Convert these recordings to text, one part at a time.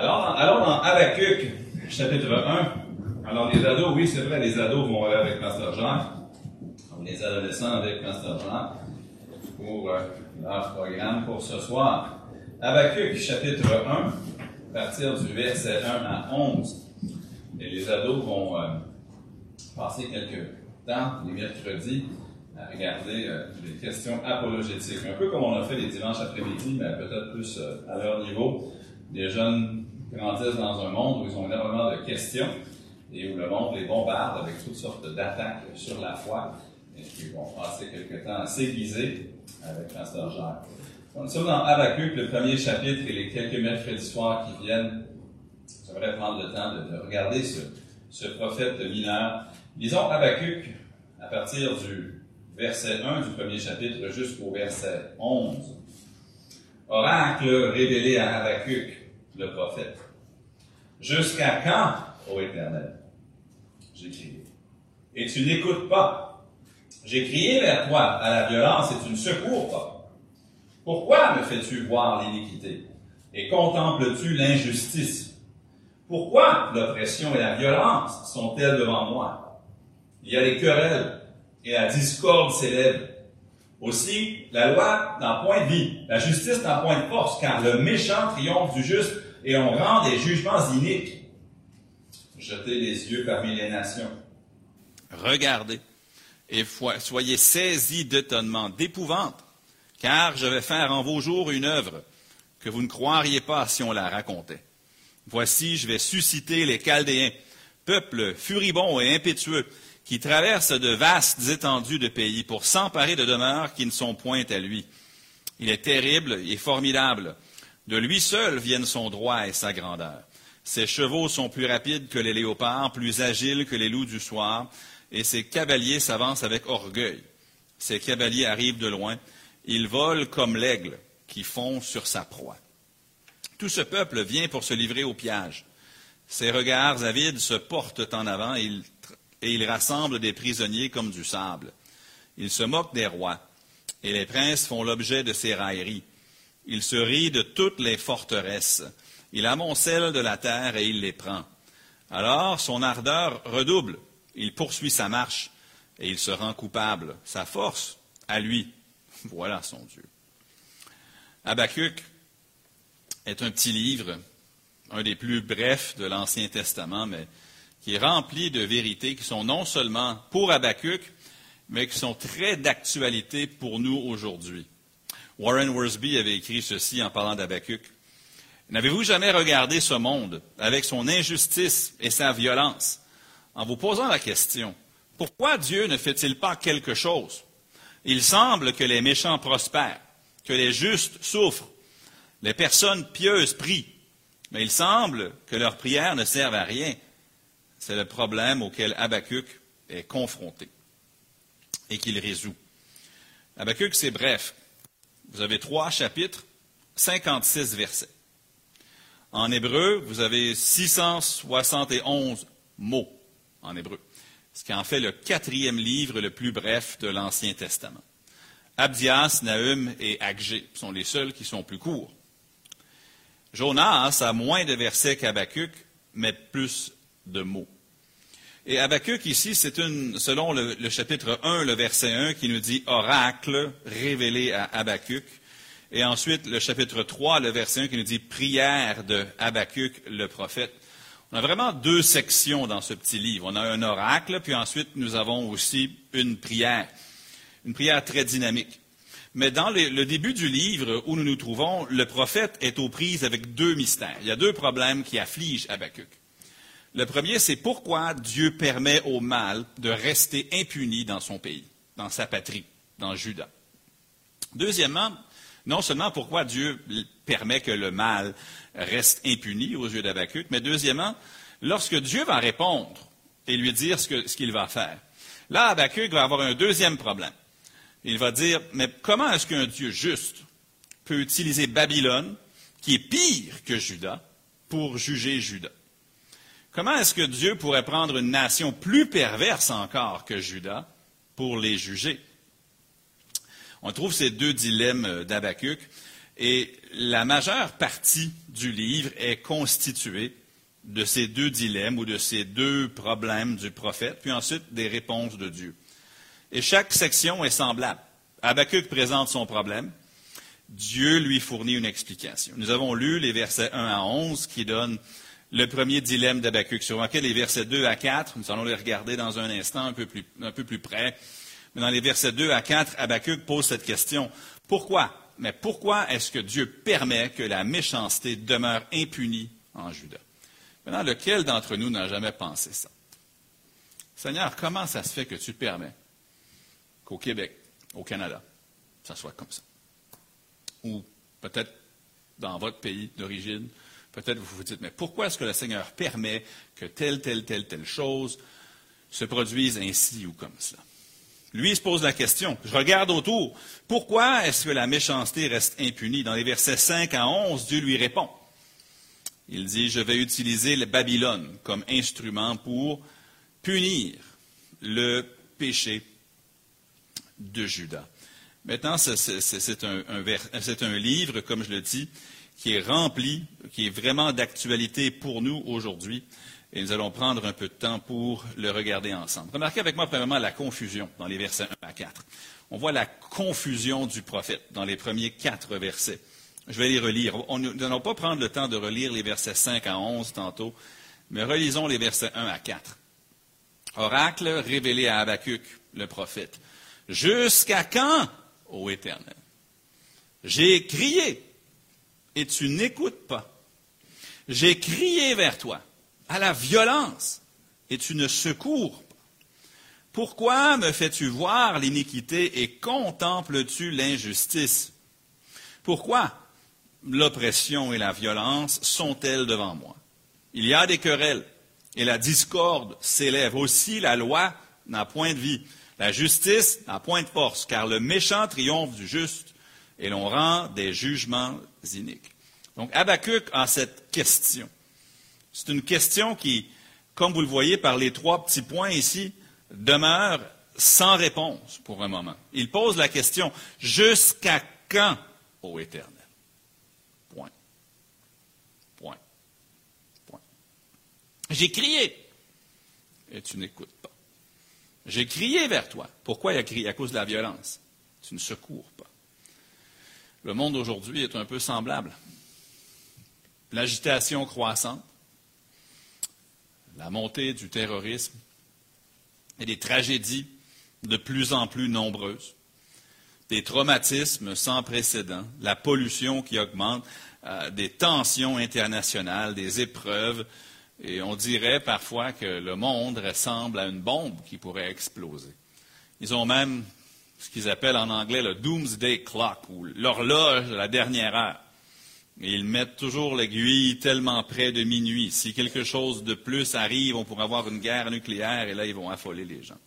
Alors, allons dans Habakkuk, chapitre 1. Alors, les ados, oui, c'est vrai, les ados vont aller avec Pasteur Jean. Les adolescents avec Pasteur Jean pour euh, leur programme pour ce soir. Habakkuk, chapitre 1, à partir du verset 1 à 11. Et les ados vont euh, passer quelques temps, les mercredis, à regarder euh, les questions apologétiques. Un peu comme on a fait les dimanches après-midi, mais peut-être plus à leur niveau. Les jeunes grandissent dans un monde où ils ont énormément de questions et où le monde les bombarde avec toutes sortes d'attaques sur la foi et qui vont passer quelques temps à s'aiguiser avec Pasteur Jacques. Nous sommes dans Habakkuk, le premier chapitre, et les quelques mercredis soirs qui viennent, j'aimerais prendre le temps de, regarder ce, prophète mineur. Lisons Habakkuk à partir du verset 1 du premier chapitre jusqu'au verset 11. Oracle révélé à Habakkuk, le prophète. Jusqu'à quand, ô Éternel? J'ai crié. Et tu n'écoutes pas. J'ai crié vers toi à la violence et tu ne secours pas. Pourquoi me fais-tu voir l'iniquité? Et contemples-tu l'injustice? Pourquoi l'oppression et la violence sont-elles devant moi? Il y a des querelles et la discorde s'élève. Aussi, la loi n'a point de vie, la justice n'a point de force, car le méchant triomphe du juste et on rend des jugements iniques. Jetez les yeux parmi les nations. Regardez et soyez saisis d'étonnement, d'épouvante car je vais faire en vos jours une œuvre que vous ne croiriez pas si on la racontait. Voici, je vais susciter les Chaldéens, peuple furibond et impétueux, qui traverse de vastes étendues de pays pour s'emparer de demeures qui ne sont point à lui. Il est terrible et formidable. De lui seul viennent son droit et sa grandeur. Ses chevaux sont plus rapides que les léopards, plus agiles que les loups du soir, et ses cavaliers s'avancent avec orgueil. Ses cavaliers arrivent de loin, il vole comme l'aigle qui fond sur sa proie. Tout ce peuple vient pour se livrer au piège. Ses regards avides se portent en avant et il, et il rassemble des prisonniers comme du sable. Il se moque des rois, et les princes font l'objet de ses railleries. Il se rit de toutes les forteresses. Il amoncelle de la terre et il les prend. Alors son ardeur redouble. Il poursuit sa marche et il se rend coupable. Sa force, à lui, voilà son Dieu. Habakkuk est un petit livre, un des plus brefs de l'Ancien Testament, mais qui est rempli de vérités qui sont non seulement pour Habakkuk, mais qui sont très d'actualité pour nous aujourd'hui. Warren Worsby avait écrit ceci en parlant d'Habakkuk. N'avez-vous jamais regardé ce monde avec son injustice et sa violence en vous posant la question, pourquoi Dieu ne fait-il pas quelque chose il semble que les méchants prospèrent, que les justes souffrent, les personnes pieuses prient, mais il semble que leurs prières ne servent à rien. C'est le problème auquel Habakkuk est confronté et qu'il résout. Habakkuk, c'est bref. Vous avez trois chapitres, 56 versets. En hébreu, vous avez 671 mots en hébreu ce qui en fait le quatrième livre le plus bref de l'Ancien Testament. Abdias, Nahum et Agé sont les seuls qui sont plus courts. Jonas a moins de versets qu'Abacuc, mais plus de mots. Et Habakkuk ici, c'est selon le, chapitre 1, le verset 1, qui nous dit oracle révélé à Habakkuk. Et ensuite, le chapitre 3, le verset 1, qui nous dit prière de Habakkuk, le prophète. On a vraiment deux sections dans ce petit livre. On a un oracle, puis ensuite nous avons aussi une prière, une prière très dynamique. Mais dans le, début du livre où nous nous trouvons, le prophète est aux prises avec deux mystères. Il y a deux problèmes qui affligent Habakkuk. Le premier, c'est pourquoi Dieu permet au mal de rester impuni dans son pays, dans sa patrie, dans Juda. Deuxièmement, non seulement pourquoi Dieu permet que le mal reste impuni aux yeux d'Abacuc, mais deuxièmement, lorsque Dieu va répondre et lui dire ce qu'il va faire, là, Abacuc va avoir un deuxième problème. Il va dire, mais comment est-ce qu'un Dieu juste peut utiliser Babylone, qui est pire que Juda, pour juger Juda? Comment est-ce que Dieu pourrait prendre une nation plus perverse encore que Juda pour les juger? On trouve ces deux dilemmes d'Abacuc. Et la majeure partie du livre est constituée de ces deux dilemmes ou de ces deux problèmes du prophète, puis ensuite des réponses de Dieu. Et chaque section est semblable. Habakkuk présente son problème. Dieu lui fournit une explication. Nous avons lu les versets 1 à 11 qui donnent le premier dilemme d'Habakkuk, sur lequel les versets 2 à 4, nous allons les regarder dans un instant un peu plus, près. Mais dans les versets 2 à 4, Habakkuk pose cette question. Pourquoi? Mais pourquoi est-ce que Dieu permet que la méchanceté demeure impunie en Juda? Maintenant, lequel d'entre nous n'a jamais pensé ça? Seigneur, comment ça se fait que tu permets qu'au Québec, au Canada, ça soit comme ça? Ou peut-être dans votre pays d'origine, peut-être vous vous dites, mais pourquoi est-ce que le Seigneur permet que telle, telle, telle, telle chose se produise ainsi ou comme cela? Lui, se pose la question. Je regarde autour. Pourquoi est-ce que la méchanceté reste impunie? Dans les versets 5 à 11, Dieu lui répond. Il dit, je vais utiliser le Babylone comme instrument pour punir le péché de Judas. Maintenant, c'est un, livre, comme je le dis, qui est rempli, qui est vraiment d'actualité pour nous aujourd'hui. Et nous allons prendre un peu de temps pour le regarder ensemble. Remarquez avec moi, premièrement, la confusion dans les versets 1 à 4. On voit la confusion du prophète dans les premiers quatre versets. Je vais les relire. nous n'allons pas prendre le temps de relire les versets 5 à 11 tantôt, mais relisons les versets 1 à 4. Oracle révélé à Habacuc, le prophète. Jusqu'à quand, ô Éternel? J'ai crié et tu n'écoutes pas. J'ai crié vers toi à la violence et tu ne secours pas. Pourquoi me fais-tu voir l'iniquité et contemples-tu l'injustice? Pourquoi l'oppression et la violence sont-elles devant moi? Il y a des querelles et la discorde s'élève. Aussi la loi n'a point de vie. La justice n'a point de force, car le méchant triomphe du juste et l'on rend des jugements iniques. Donc Habakkuk a cette question. C'est une question qui, comme vous le voyez par les trois petits points ici, demeure sans réponse pour un moment. Il pose la question, jusqu'à quand, ô Éternel? Point. Point. Point. J'ai crié et tu n'écoutes pas. J'ai crié vers toi. Pourquoi il a crié? À cause de la violence. Tu ne secours pas. Le monde aujourd'hui est un peu semblable. L'agitation croissante, la montée du terrorisme et des tragédies de plus en plus nombreuses, des traumatismes sans précédent, la pollution qui augmente, euh, des tensions internationales, des épreuves, et on dirait parfois que le monde ressemble à une bombe qui pourrait exploser. Ils ont même ce qu'ils appellent en anglais le Doomsday Clock, ou l'horloge de la dernière heure. Et ils mettent toujours l'aiguille tellement près de minuit. Si quelque chose de plus arrive, on pourrait avoir une guerre nucléaire et là, ils vont affoler les gens.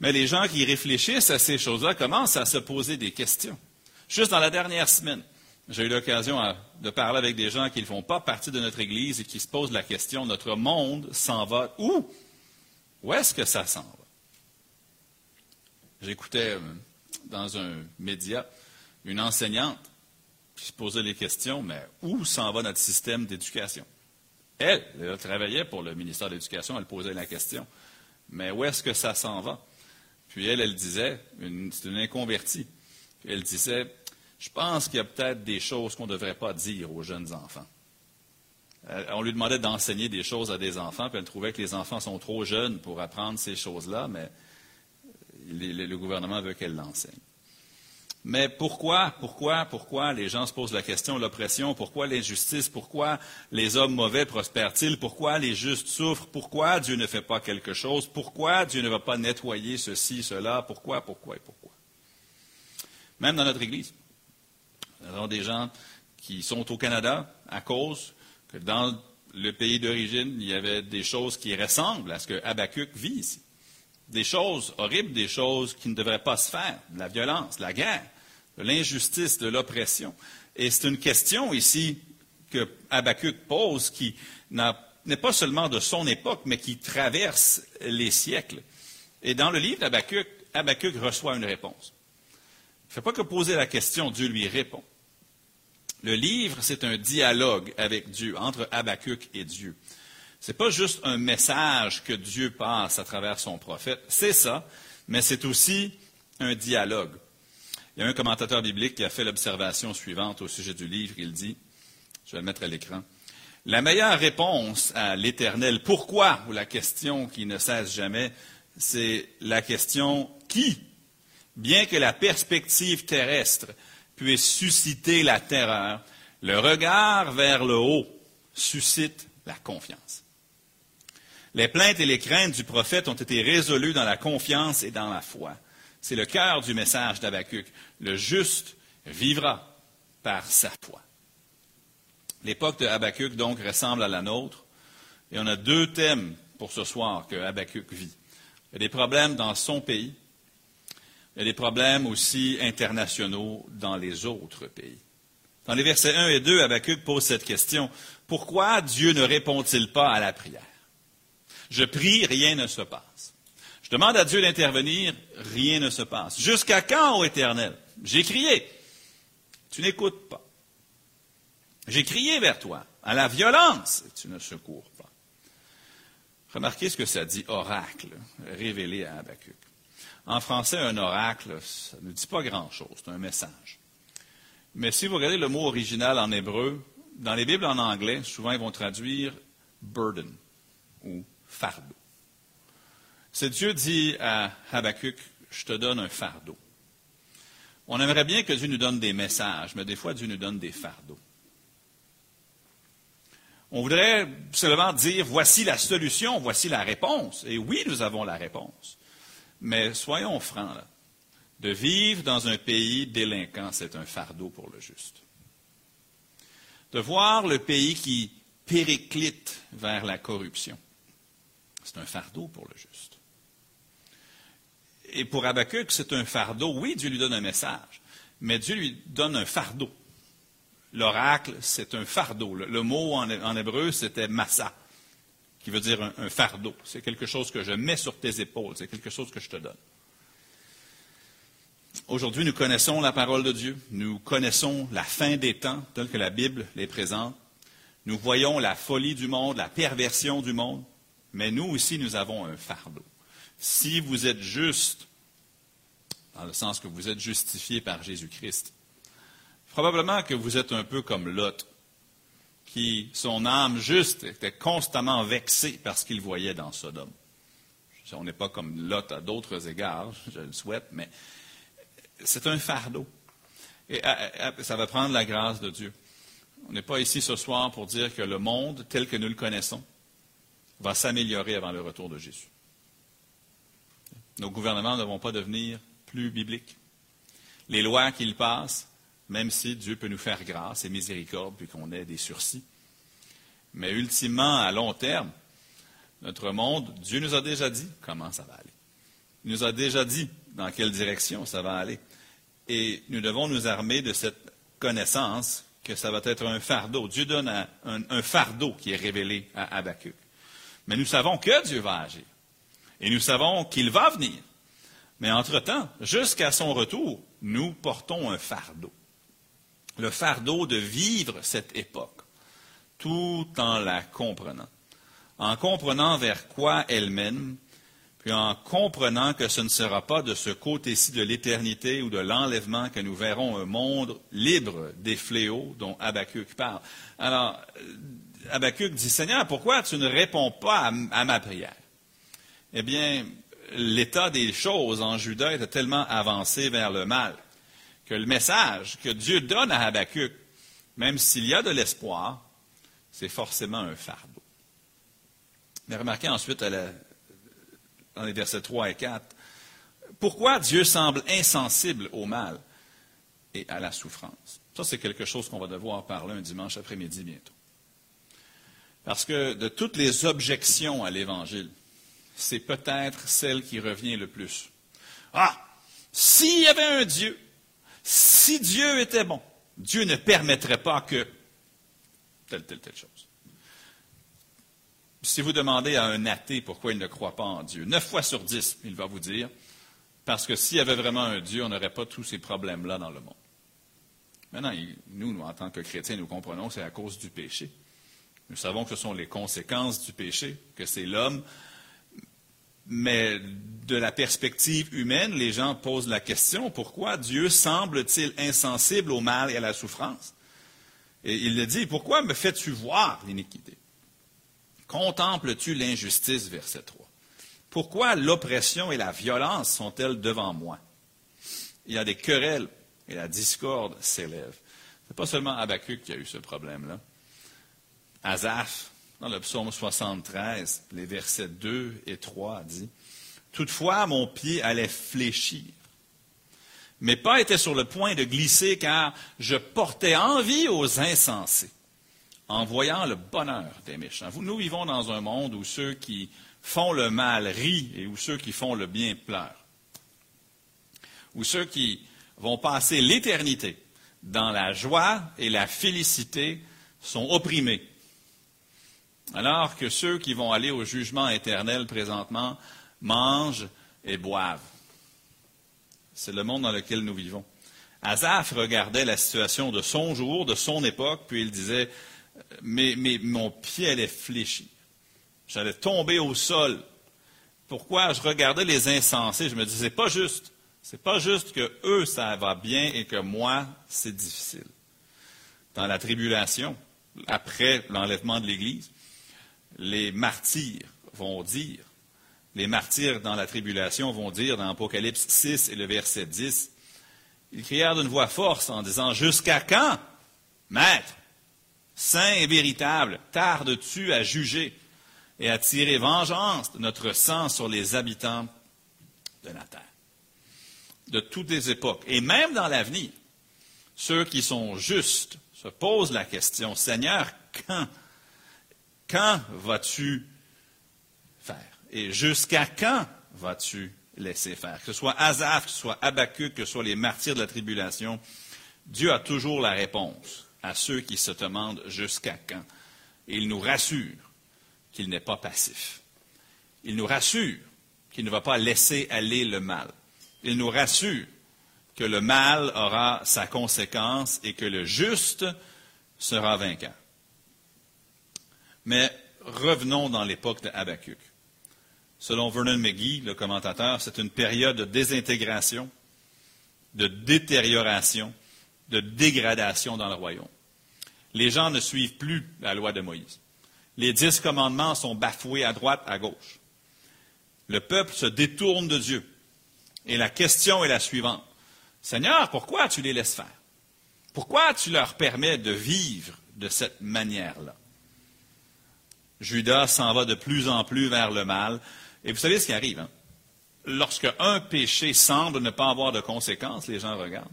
Mais les gens qui réfléchissent à ces choses-là commencent à se poser des questions. Juste dans la dernière semaine, j'ai eu l'occasion de parler avec des gens qui ne font pas partie de notre Église et qui se posent la question, notre monde s'en va où? Où est-ce que ça s'en va? J'écoutais euh, dans un média une enseignante qui se posait les questions, mais où s'en va notre système d'éducation? Elle, elle travaillait pour le ministère de l'Éducation, elle posait la question, mais où est-ce que ça s'en va? Puis elle, elle disait, c'est une inconvertie, elle disait, je pense qu'il y a peut-être des choses qu'on ne devrait pas dire aux jeunes enfants. On lui demandait d'enseigner des choses à des enfants, puis elle trouvait que les enfants sont trop jeunes pour apprendre ces choses-là, mais le gouvernement veut qu'elle l'enseigne. Mais pourquoi, pourquoi, pourquoi les gens se posent la question, l'oppression, pourquoi l'injustice, pourquoi les hommes mauvais prospèrent-ils, pourquoi les justes souffrent, pourquoi Dieu ne fait pas quelque chose, pourquoi Dieu ne va pas nettoyer ceci, cela, pourquoi, pourquoi et pourquoi? Même dans notre Église, nous avons des gens qui sont au Canada à cause que dans le pays d'origine, il y avait des choses qui ressemblent à ce que Habakkuk vit ici. Des choses horribles, des choses qui ne devraient pas se faire, de la violence, de la guerre de l'injustice, de l'oppression. Et c'est une question ici que Habakkuk pose qui n'est pas seulement de son époque, mais qui traverse les siècles. Et dans le livre d'Habakkuk, Habakkuk reçoit une réponse. ne fait pas que poser la question, Dieu lui répond. Le livre, c'est un dialogue avec Dieu, entre Habakkuk et Dieu. Ce n'est pas juste un message que Dieu passe à travers son prophète, c'est ça, mais c'est aussi un dialogue. Il y a un commentateur biblique qui a fait l'observation suivante au sujet du livre. Il dit, je vais le mettre à l'écran, la meilleure réponse à l'éternel pourquoi, ou la question qui ne cesse jamais, c'est la question qui? Bien que la perspective terrestre puisse susciter la terreur, le regard vers le haut suscite la confiance. Les plaintes et les craintes du prophète ont été résolues dans la confiance et dans la foi. C'est le cœur du message d'Abacuc. Le juste vivra par sa foi. L'époque de Habacuc, donc, ressemble à la nôtre. Et on a deux thèmes pour ce soir que Habacuc vit. Il y a des problèmes dans son pays il y a des problèmes aussi internationaux dans les autres pays. Dans les versets 1 et 2, Habakkuk pose cette question. Pourquoi Dieu ne répond-il pas à la prière? Je prie, rien ne se passe. Je demande à Dieu d'intervenir, rien ne se passe. Jusqu'à quand, ô Éternel? J'ai crié. Tu n'écoutes pas. J'ai crié vers toi, à la violence, tu ne secours pas. Remarquez ce que ça dit, oracle, révélé à Habakkuk. En français, un oracle, ça ne dit pas grand-chose, c'est un message. Mais si vous regardez le mot original en hébreu, dans les Bibles en anglais, souvent ils vont traduire burden ou fardeau. C'est Dieu dit à Habakkuk, je te donne un fardeau. On aimerait bien que Dieu nous donne des messages, mais des fois Dieu nous donne des fardeaux. On voudrait seulement dire, voici la solution, voici la réponse. Et oui, nous avons la réponse. Mais soyons francs, là. de vivre dans un pays délinquant, c'est un fardeau pour le juste. De voir le pays qui périclite vers la corruption, c'est un fardeau pour le juste. Et pour Habakkuk, c'est un fardeau. Oui, Dieu lui donne un message, mais Dieu lui donne un fardeau. L'oracle, c'est un fardeau. Le, mot en, hébreu, c'était massa qui veut dire un, fardeau. C'est quelque chose que je mets sur tes épaules, c'est quelque chose que je te donne. Aujourd'hui, nous connaissons la parole de Dieu, nous connaissons la fin des temps telle que la Bible les présente, nous voyons la folie du monde, la perversion du monde, mais nous aussi, nous avons un fardeau. Si vous êtes juste, dans le sens que vous êtes justifié par Jésus-Christ, probablement que vous êtes un peu comme Lot qui, son âme juste, était constamment vexée parce qu'il voyait dans Sodome. On n'est pas comme Lot à d'autres égards, je le souhaite, mais c'est un fardeau. Et ça va prendre la grâce de Dieu. On n'est pas ici ce soir pour dire que le monde, tel que nous le connaissons, va s'améliorer avant le retour de Jésus. Nos gouvernements ne vont pas devenir plus bibliques. Les lois qu'ils passent même si Dieu peut nous faire grâce et miséricorde, puis qu'on ait des sursis. Mais ultimement, à long terme, notre monde, Dieu nous a déjà dit comment ça va aller. Il nous a déjà dit dans quelle direction ça va aller. Et nous devons nous armer de cette connaissance que ça va être un fardeau. Dieu donne un, fardeau qui est révélé à Habakkuk. Mais nous savons que Dieu va agir. Et nous savons qu'il va venir. Mais entre-temps, jusqu'à son retour, nous portons un fardeau le fardeau de vivre cette époque, tout en la comprenant, en comprenant vers quoi elle mène, puis en comprenant que ce ne sera pas de ce côté-ci de l'éternité ou de l'enlèvement que nous verrons un monde libre des fléaux dont Habakkuk parle. Alors, Habakkuk dit, Seigneur, pourquoi tu ne réponds pas à, ma prière? Eh bien, l'état des choses en Juda était tellement avancé vers le mal que le message que Dieu donne à Habakkuk, même s'il y a de l'espoir, c'est forcément un fardeau. Mais remarquez ensuite dans les versets 3 et 4, pourquoi Dieu semble insensible au mal et à la souffrance? Ça, c'est quelque chose qu'on va devoir parler un dimanche après-midi bientôt. Parce que de toutes les objections à l'Évangile, c'est peut-être celle qui revient le plus. Ah, s'il y avait un Dieu, si Dieu était bon, Dieu ne permettrait pas que telle, telle, telle chose. Si vous demandez à un athée pourquoi il ne croit pas en Dieu, neuf fois sur dix, il va vous dire Parce que s'il y avait vraiment un Dieu, on n'aurait pas tous ces problèmes-là dans le monde. Maintenant, nous, en tant que chrétiens, nous comprenons que c'est à cause du péché. Nous savons que ce sont les conséquences du péché, que c'est l'homme. Mais de la perspective humaine, les gens posent la question, pourquoi Dieu semble-t-il insensible au mal et à la souffrance? Et il le dit, pourquoi me fais-tu voir l'iniquité? Contemples-tu l'injustice, verset 3? Pourquoi l'oppression et la violence sont-elles devant moi? Il y a des querelles et la discorde s'élève. Ce n'est pas seulement Habakkuk qui a eu ce problème-là. Azaph, dans le psaume 73, les versets 2 et 3, dit Toutefois, mon pied allait fléchir. Mes pas étaient sur le point de glisser car je portais envie aux insensés en voyant le bonheur des méchants. Nous vivons dans un monde où ceux qui font le mal rient et où ceux qui font le bien pleurent. Où ceux qui vont passer l'éternité dans la joie et la félicité sont opprimés. Alors que ceux qui vont aller au jugement éternel présentement mangent et boivent. C'est le monde dans lequel nous vivons. Azaph regardait la situation de son jour, de son époque, puis il disait, mais, mon pied allait fléchir. J'allais tomber au sol. Pourquoi? Je regardais les insensés? Je me disais, c'est pas juste. C'est pas juste que eux, ça va bien et que moi, c'est difficile. Dans la tribulation, après l'enlèvement de l'Église, les martyrs vont dire, les martyrs dans la tribulation vont dire dans Apocalypse 6 et le verset 10, ils crièrent d'une voix forte en disant, Jusqu'à quand, Maître, saint et véritable, tardes-tu à juger et à tirer vengeance de notre sang sur les habitants de la terre? De toutes les époques, et même dans l'avenir, ceux qui sont justes se posent la question, Seigneur, quand quand vas-tu faire? Et jusqu'à quand vas-tu laisser faire? Que ce soit Azaph, que ce soit Habakkuk, que ce soit les martyrs de la tribulation, Dieu a toujours la réponse à ceux qui se demandent jusqu'à quand. Et il nous rassure qu'il n'est pas passif. Il nous rassure qu'il ne va pas laisser aller le mal. Il nous rassure que le mal aura sa conséquence et que le juste sera vainqueur. Mais revenons dans l'époque de Habakkuk. Selon Vernon McGee, le commentateur, c'est une période de désintégration, de détérioration, de dégradation dans le royaume. Les gens ne suivent plus la loi de Moïse. Les dix commandements sont bafoués à droite, à gauche. Le peuple se détourne de Dieu. Et la question est la suivante. Seigneur, pourquoi tu les laisses faire? Pourquoi tu leur permets de vivre de cette manière-là? Judas s'en va de plus en plus vers le mal. Et vous savez ce qui arrive. Hein? Lorsque un péché semble ne pas avoir de conséquences, les gens regardent.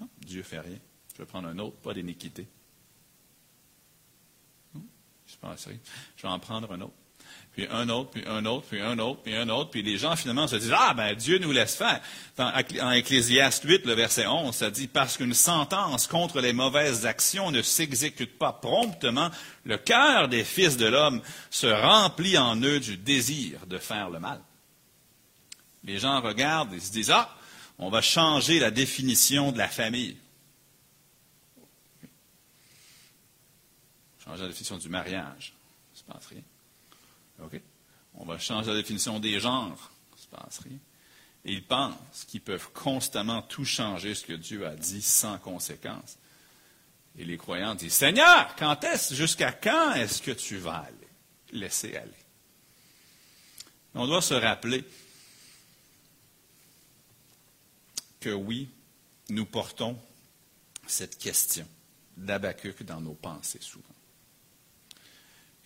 Non, Dieu fait rien. Je vais prendre un autre, pas d'iniquité. Je vais en prendre un autre puis un autre, puis un autre, puis un autre, puis un autre, puis les gens finalement se disent Ah, ben Dieu nous laisse faire. En Ecclésiaste 8, le verset 11, ça dit Parce qu'une sentence contre les mauvaises actions ne s'exécute pas promptement, le cœur des fils de l'homme se remplit en eux du désir de faire le mal. Les gens regardent et se disent Ah, on va changer la définition de la famille. Changer la définition du mariage. Se passe rien. On va changer la définition des genres. Ça se passe rien. Ils pensent qu'ils peuvent constamment tout changer ce que Dieu a dit sans conséquence. Et les croyants disent Seigneur, quand est-ce, jusqu'à quand est-ce que tu vas aller? Laisser aller? On doit se rappeler que oui, nous portons cette question d'Abacuc dans nos pensées souvent.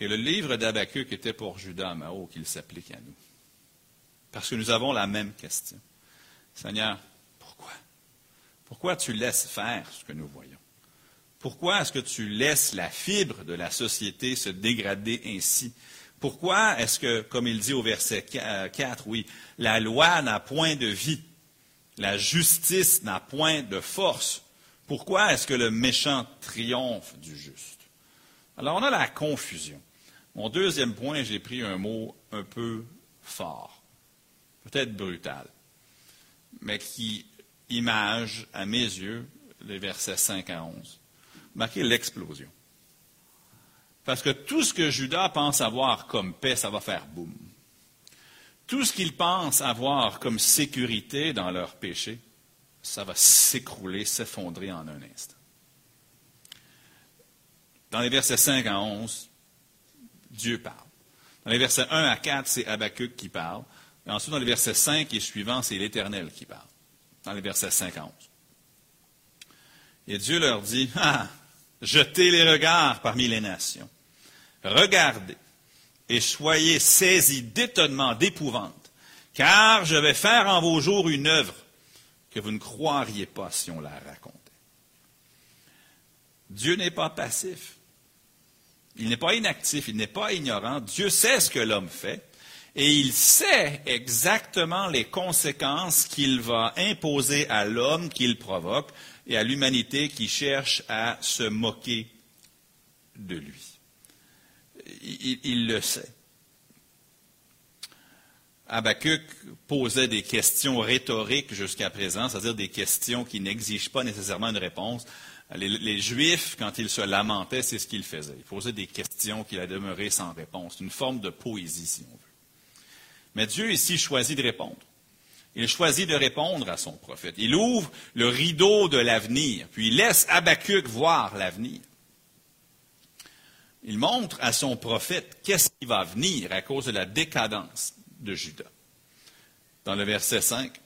Et le livre d'Habakkuk était pour Judas Mao qu'il s'applique à nous. Parce que nous avons la même question. Seigneur, pourquoi? Pourquoi tu laisses faire ce que nous voyons? Pourquoi est-ce que tu laisses la fibre de la société se dégrader ainsi? Pourquoi est-ce que, comme il dit au verset 4, oui, la loi n'a point de vie, la justice n'a point de force? Pourquoi est-ce que le méchant triomphe du juste? Alors on a la confusion. Mon deuxième point, j'ai pris un mot un peu fort. peut-être brutal, mais qui image, à mes yeux, les versets 5 à 11. Marquez l'explosion. Parce que tout ce que Judas pense avoir comme paix, ça va faire boum. Tout ce qu'ils pensent avoir comme sécurité dans leur péché, ça va s'écrouler, s'effondrer en un instant. Dans les versets 5 à 11, Dieu parle. Dans les versets 1 à 4, c'est Habakkuk qui parle. Et ensuite, dans les versets 5 et suivants, c'est l'Éternel qui parle. Dans les versets 5 à 11. Et Dieu leur dit, ah, jetez les regards parmi les nations. Regardez et soyez saisis d'étonnement, d'épouvante, car je vais faire en vos jours une œuvre que vous ne croiriez pas si on la racontait. Dieu n'est pas passif. Il n'est pas inactif, il n'est pas ignorant. Dieu sait ce que l'homme fait et il sait exactement les conséquences qu'il va imposer à l'homme qu'il provoque et à l'humanité qui cherche à se moquer de lui. Il, le sait. Habakkuk posait des questions rhétoriques jusqu'à présent, c'est-à-dire des questions qui n'exigent pas nécessairement une réponse. Les, Juifs, quand ils se lamentaient, c'est ce qu'ils faisaient. Ils posaient des questions qui allaient demeurer sans réponse. Une forme de poésie, si on veut. Mais Dieu ici choisit de répondre. Il choisit de répondre à son prophète. Il ouvre le rideau de l'avenir, puis il laisse Habakkuk voir l'avenir. Il montre à son prophète qu'est-ce qui va venir à cause de la décadence de Judas. Dans le verset 5,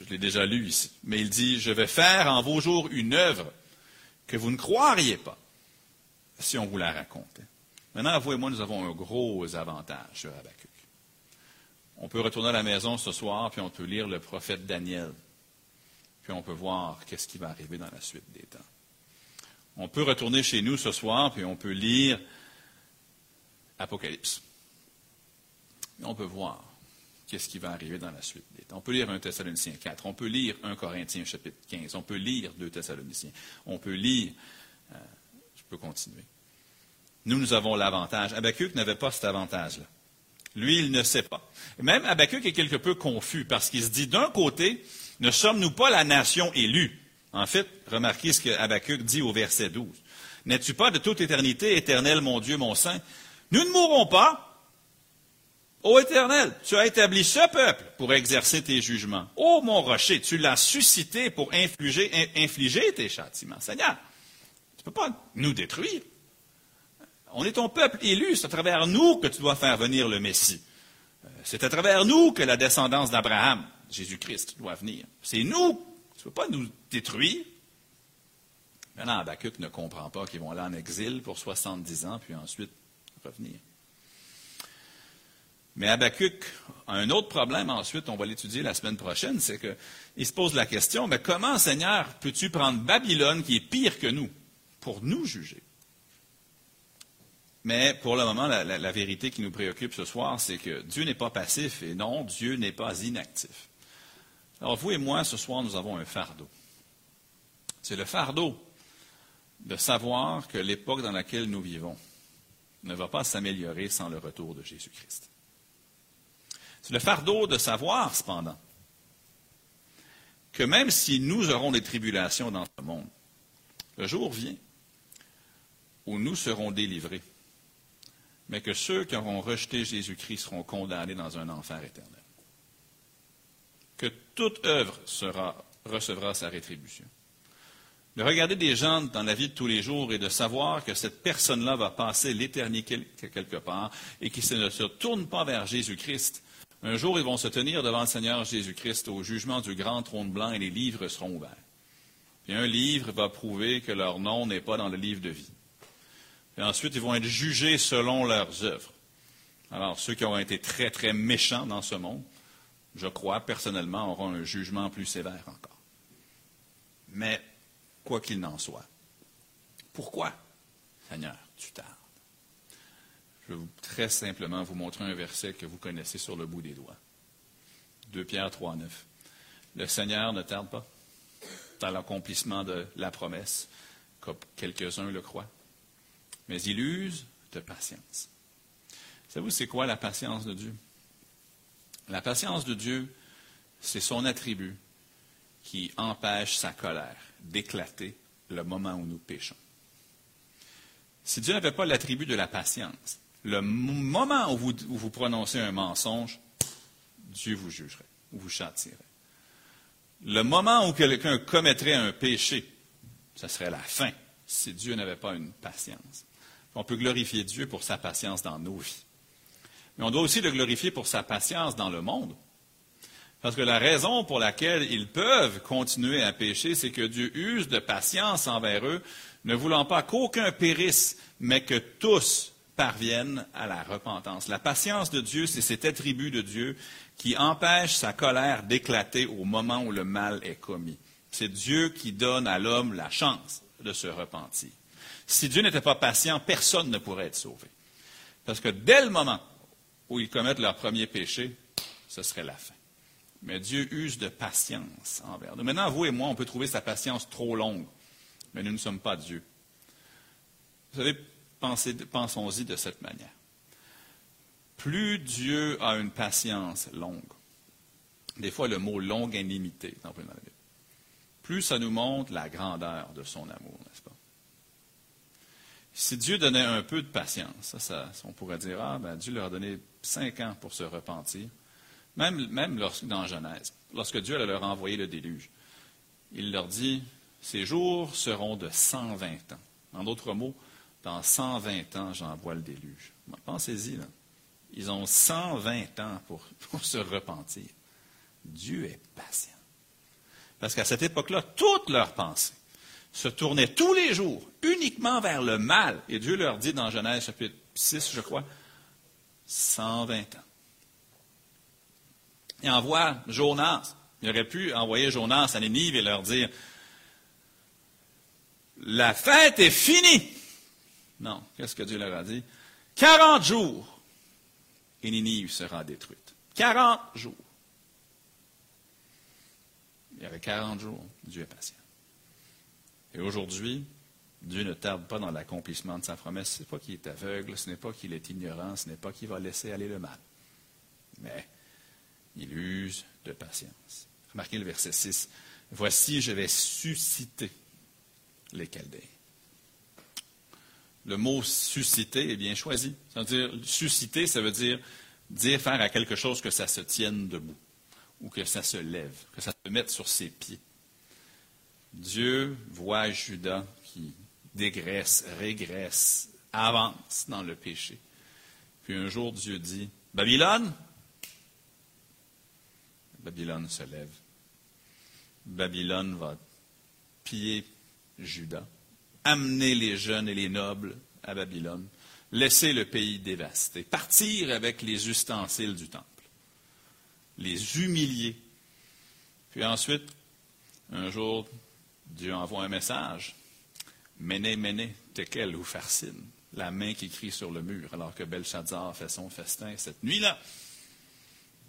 je l'ai déjà lu ici, mais il dit, je vais faire en vos jours une œuvre que vous ne croiriez pas si on vous la racontait. Maintenant, vous et moi, nous avons un gros avantage sur Habakkuk. On peut retourner à la maison ce soir, puis on peut lire le prophète Daniel. Puis on peut voir qu'est-ce qui va arriver dans la suite des temps. On peut retourner chez nous ce soir, puis on peut lire Apocalypse. Et on peut voir qu'est-ce qui va arriver dans la suite. On peut lire un Thessaloniciens 4, on peut lire un Corinthiens chapitre 15, on peut lire deux Thessaloniciens, on peut lire, euh, je peux continuer. Nous, nous avons l'avantage. Habakkuk n'avait pas cet avantage-là. Lui, il ne sait pas. même Habakkuk est quelque peu confus parce qu'il se dit, d'un côté, ne sommes-nous pas la nation élue? En fait, remarquez ce que dit au verset 12. N'es-tu pas de toute éternité, éternel mon Dieu, mon Saint? Nous ne mourrons pas, Ô Éternel, tu as établi ce peuple pour exercer tes jugements. Ô mon rocher, tu l'as suscité pour infliger, tes châtiments. Seigneur, tu ne peux pas nous détruire. On est ton peuple élu, c'est à travers nous que tu dois faire venir le Messie. Euh, c'est à travers nous que la descendance d'Abraham, Jésus-Christ, doit venir. C'est nous. Tu ne peux pas nous détruire. Maintenant, Habakkuk ne comprend pas qu'ils vont aller en exil pour 70 ans, puis ensuite revenir. Mais Habakkuk a un autre problème ensuite, on va l'étudier la semaine prochaine, c'est qu'il se pose la question, mais comment, Seigneur, peux-tu prendre Babylone, qui est pire que nous, pour nous juger? Mais pour le moment, la, la vérité qui nous préoccupe ce soir, c'est que Dieu n'est pas passif et non, Dieu n'est pas inactif. Alors vous et moi, ce soir, nous avons un fardeau. C'est le fardeau de savoir que l'époque dans laquelle nous vivons ne va pas s'améliorer sans le retour de Jésus-Christ. C'est le fardeau de savoir, cependant, que même si nous aurons des tribulations dans ce monde, le jour vient où nous serons délivrés, mais que ceux qui auront rejeté Jésus-Christ seront condamnés dans un enfer éternel. Que toute œuvre recevra sa rétribution. De regarder des gens dans la vie de tous les jours et de savoir que cette personne-là va passer l'éternité quelque part et qui ne se tourne pas vers Jésus-Christ, un jour, ils vont se tenir devant le Seigneur Jésus-Christ au jugement du grand trône blanc et les livres seront ouverts. Et un livre va prouver que leur nom n'est pas dans le livre de vie. Et ensuite, ils vont être jugés selon leurs œuvres. Alors, ceux qui auront été très, très méchants dans ce monde, je crois personnellement, auront un jugement plus sévère encore. Mais, quoi qu'il n'en soit, pourquoi, Seigneur, tu tardes? Je vais très simplement vous montrer un verset que vous connaissez sur le bout des doigts. 2 Pierre 3, 9. Le Seigneur ne tarde pas dans l'accomplissement de la promesse, comme quelques-uns le croient, mais il use de patience. Savez-vous, c'est quoi la patience de Dieu? La patience de Dieu, c'est son attribut qui empêche sa colère d'éclater le moment où nous péchons. Si Dieu n'avait pas l'attribut de la patience, le moment où vous, prononcez un mensonge, Dieu vous jugerait ou vous châtierait. Le moment où quelqu'un commettrait un péché, ce serait la fin si Dieu n'avait pas une patience. On peut glorifier Dieu pour sa patience dans nos vies. Mais on doit aussi le glorifier pour sa patience dans le monde. Parce que la raison pour laquelle ils peuvent continuer à pécher, c'est que Dieu use de patience envers eux, ne voulant pas qu'aucun périsse, mais que tous parviennent à la repentance. La patience de Dieu, c'est cet attribut de Dieu qui empêche sa colère d'éclater au moment où le mal est commis. C'est Dieu qui donne à l'homme la chance de se repentir. Si Dieu n'était pas patient, personne ne pourrait être sauvé. Parce que dès le moment où ils commettent leur premier péché, ce serait la fin. Mais Dieu use de patience envers nous. Maintenant, vous et moi, on peut trouver sa patience trop longue, mais nous ne sommes pas Dieu. Vous savez, pensons-y de cette manière. Plus Dieu a une patience longue, des fois le mot longue est limité plus ça nous montre la grandeur de son amour, n'est-ce pas? Si Dieu donnait un peu de patience, ça, on pourrait dire, ah, ben, Dieu leur a donné cinq ans pour se repentir. Même, même dans Genèse, lorsque Dieu leur a envoyé le déluge, il leur dit, ces jours seront de 120 ans. En d'autres mots, dans 120 ans, j'envoie le déluge. Pensez-y, là. Ils ont 120 ans pour, se repentir. Dieu est patient. Parce qu'à cette époque-là, toutes leurs pensées se tournaient tous les jours uniquement vers le mal. Et Dieu leur dit dans Genèse chapitre 6, je crois, 120 ans. Il envoie Jonas. Il aurait pu envoyer Jonas à Nénive et leur dire La fête est finie. Non, qu'est-ce que Dieu leur a dit? 40 jours et Ninive sera détruite. 40 jours. Il y avait 40 jours, Dieu est patient. Et aujourd'hui, Dieu ne tarde pas dans l'accomplissement de sa promesse. Ce n'est pas qu'il est aveugle, ce n'est pas qu'il est ignorant, ce n'est pas qu'il va laisser aller le mal. Mais il use de patience. Remarquez le verset 6. Voici, je vais susciter les Chaldéens. Le mot susciter est bien choisi. C'est-à-dire, susciter, ça veut dire dire faire à quelque chose que ça se tienne debout, ou que ça se lève, que ça se mette sur ses pieds. Dieu voit Judas qui dégraisse, régresse, avance dans le péché. Puis un jour, Dieu dit, Babylone, Babylone se lève. Babylone va piller Judas, amener les jeunes et les nobles à Babylone, laisser le pays dévasté, partir avec les ustensiles du temple, les humilier. Puis ensuite, un jour, Dieu envoie un message. Méné, méné, tekel ou farcine. La main qui crie sur le mur, alors que Belshazzar fait son festin cette nuit-là.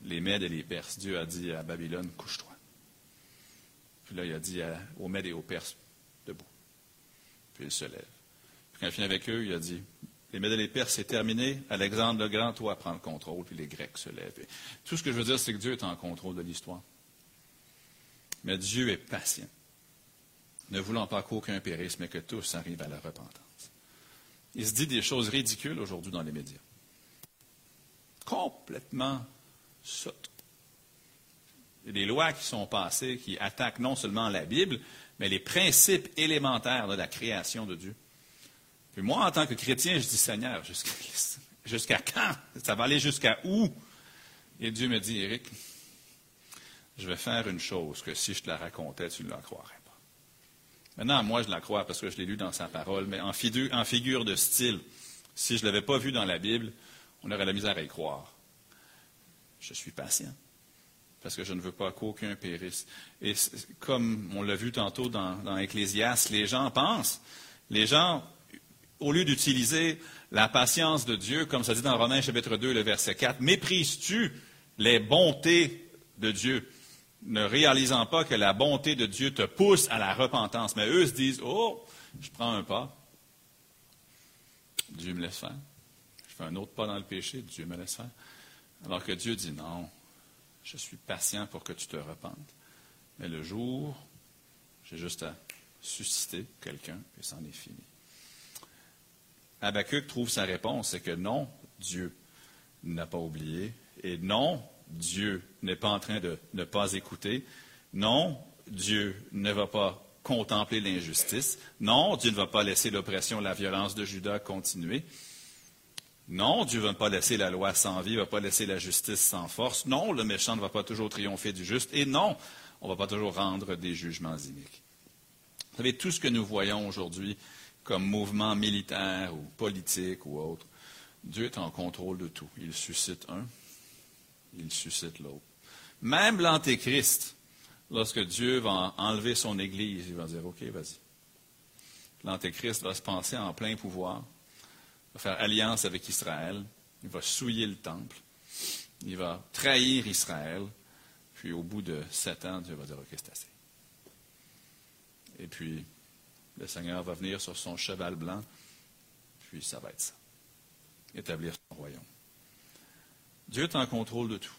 Les Mèdes et les Perses, Dieu a dit à Babylone, couche-toi. Puis là, il a dit aux Mèdes et aux Perses. Puis il se lève. Puis quand il finit avec eux, il a dit, les Mèdes et les Perses, c'est terminé. Alexandre le Grand, toi, prends le contrôle, puis les Grecs se lèvent. tout ce que je veux dire, c'est que Dieu est en contrôle de l'histoire. Mais Dieu est patient ne voulant pas qu'aucun périsse, mais que tous arrivent à la repentance. Il se dit des choses ridicules aujourd'hui dans les médias. Complètement sottes. Il y a des lois qui sont passées qui attaquent non seulement la Bible, mais les principes élémentaires de la création de Dieu. Puis moi, en tant que chrétien, je dis Seigneur, jusqu'à, jusqu'à quand? Ça va aller jusqu'à où? Et Dieu me dit, Éric, je vais faire une chose que si je te la racontais, tu ne la croirais. Maintenant, moi, je la crois parce que je l'ai lu dans sa parole, mais en figure, de style, si je ne l'avais pas vu dans la Bible, on aurait la misère à y croire. Je suis patient parce que je ne veux pas qu'aucun périsse. Et comme on l'a vu tantôt dans, dans les gens pensent, les gens, au lieu d'utiliser la patience de Dieu, comme ça dit dans Romains chapitre 2, le verset 4, méprises-tu les bontés de Dieu? ne réalisant pas que la bonté de Dieu te pousse à la repentance. Mais eux se disent, oh, je prends un pas, Dieu me laisse faire. Je fais un autre pas dans le péché, Dieu me laisse faire. Alors que Dieu dit, non, Je suis patient pour que tu te repentes. Mais le jour, j'ai juste à susciter quelqu'un et c'en est fini. Habakkuk trouve sa réponse, c'est que non, Dieu n'a pas oublié, et non, Dieu n'est pas en train de ne pas écouter, non, Dieu ne va pas contempler l'injustice, non, Dieu ne va pas laisser l'oppression, la violence de Judas continuer, non, Dieu ne va pas laisser la loi sans vie, ne va pas laisser la justice sans force, non, le méchant ne va pas toujours triompher du juste, et non, on ne va pas toujours rendre des jugements iniques. Vous savez, tout ce que nous voyons aujourd'hui comme mouvement militaire ou politique ou autre, Dieu est en contrôle de tout. Il suscite un, il suscite l'autre. Même l'Antéchrist, lorsque Dieu va enlever son Église, il va dire, OK, vas-y. L'Antéchrist va se penser en plein pouvoir, va faire alliance avec Israël, il va souiller le temple, il va trahir Israël, puis au bout de sept ans, Dieu va dire, OK, c'est assez. Et puis, le Seigneur va venir sur son cheval blanc, puis ça va être ça. Établir son royaume. Dieu est en contrôle de tout.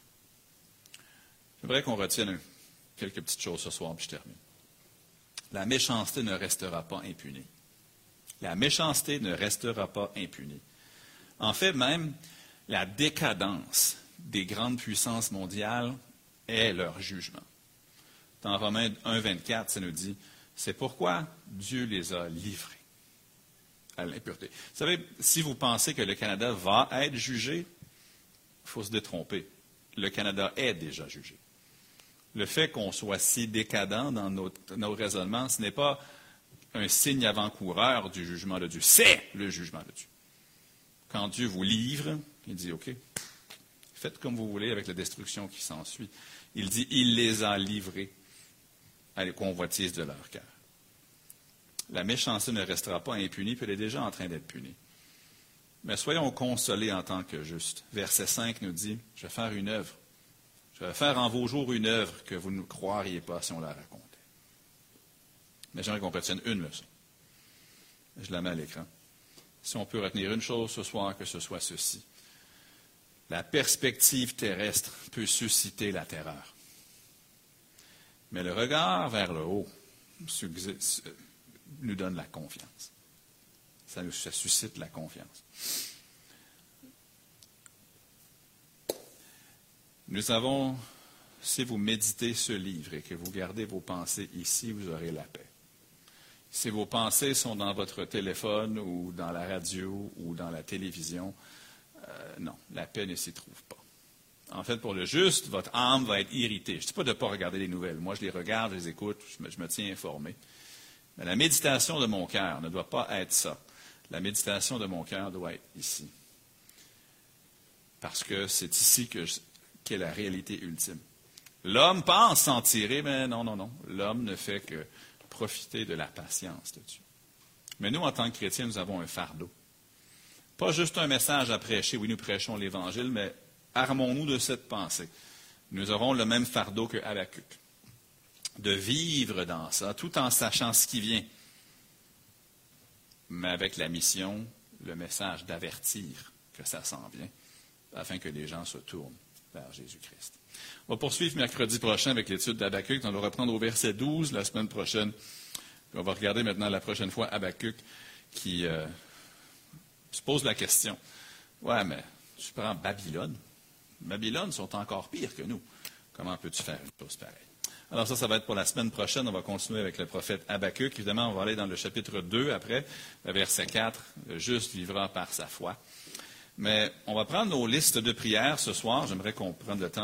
J'aimerais qu'on retienne quelques petites choses ce soir, puis je termine. La méchanceté ne restera pas impunie. La méchanceté ne restera pas impunie. En fait, même la décadence des grandes puissances mondiales est leur jugement. Dans Romains 1, 24, ça nous dit c'est pourquoi Dieu les a livrés à l'impureté. Vous savez, si vous pensez que le Canada va être jugé, il faut se détromper. Le Canada est déjà jugé. Le fait qu'on soit si décadent dans nos, nos raisonnements, ce n'est pas un signe avant-coureur du jugement de Dieu. C'est le jugement de Dieu. Quand Dieu vous livre, il dit, OK, faites comme vous voulez avec la destruction qui s'ensuit. Il dit, il les a livrés à les convoitises de leur cœur. La méchanceté ne restera pas impunie, puis elle est déjà en train d'être punie. Mais soyons consolés en tant que justes. Verset 5 nous dit, je vais faire une œuvre. Je vais faire en vos jours une œuvre que vous ne croiriez pas si on la racontait. Mais j'aimerais qu'on retienne une leçon. Je la mets à l'écran. Si on peut retenir une chose ce soir, que ce soit ceci. La perspective terrestre peut susciter la terreur. Mais le regard vers le haut nous donne la confiance. Ça, ça suscite la confiance. Nous avons, si vous méditez ce livre et que vous gardez vos pensées ici, vous aurez la paix. Si vos pensées sont dans votre téléphone ou dans la radio ou dans la télévision, euh, non, la paix ne s'y trouve pas. En fait, pour le juste, votre âme va être irritée. Je ne dis pas de ne pas regarder les nouvelles. Moi, je les regarde, je les écoute, je me, je me tiens informé. Mais la méditation de mon cœur ne doit pas être ça. La méditation de mon cœur doit être ici. Parce que c'est ici qu'est la réalité ultime. L'homme pense s'en tirer, mais non, non, non. L'homme ne fait que profiter de la patience de Dieu. Mais nous, en tant que chrétiens, nous avons un fardeau. Pas juste un message à prêcher, oui, nous prêchons l'Évangile, mais armons-nous de cette pensée. Nous aurons le même fardeau que Habakkuk. De vivre dans ça, tout en sachant ce qui vient, mais avec la mission, le message d'avertir que ça s'en vient, afin que les gens se tournent vers Jésus-Christ. On va poursuivre mercredi prochain avec l'étude d'Habakkuk. On va reprendre au verset 12 la semaine prochaine. on va regarder maintenant la prochaine fois Habakkuk qui euh, se pose la question. Ouais, mais tu prends Babylone. Babylone sont encore pires que nous. Comment peux-tu faire une chose pareille? Alors ça, ça va être pour la semaine prochaine. On va continuer avec le prophète Habakkuk. Évidemment, on va aller dans le chapitre 2 après, verset 4. Le juste vivra par sa foi. Mais on va prendre nos listes de prières ce soir. J'aimerais qu'on prenne le temps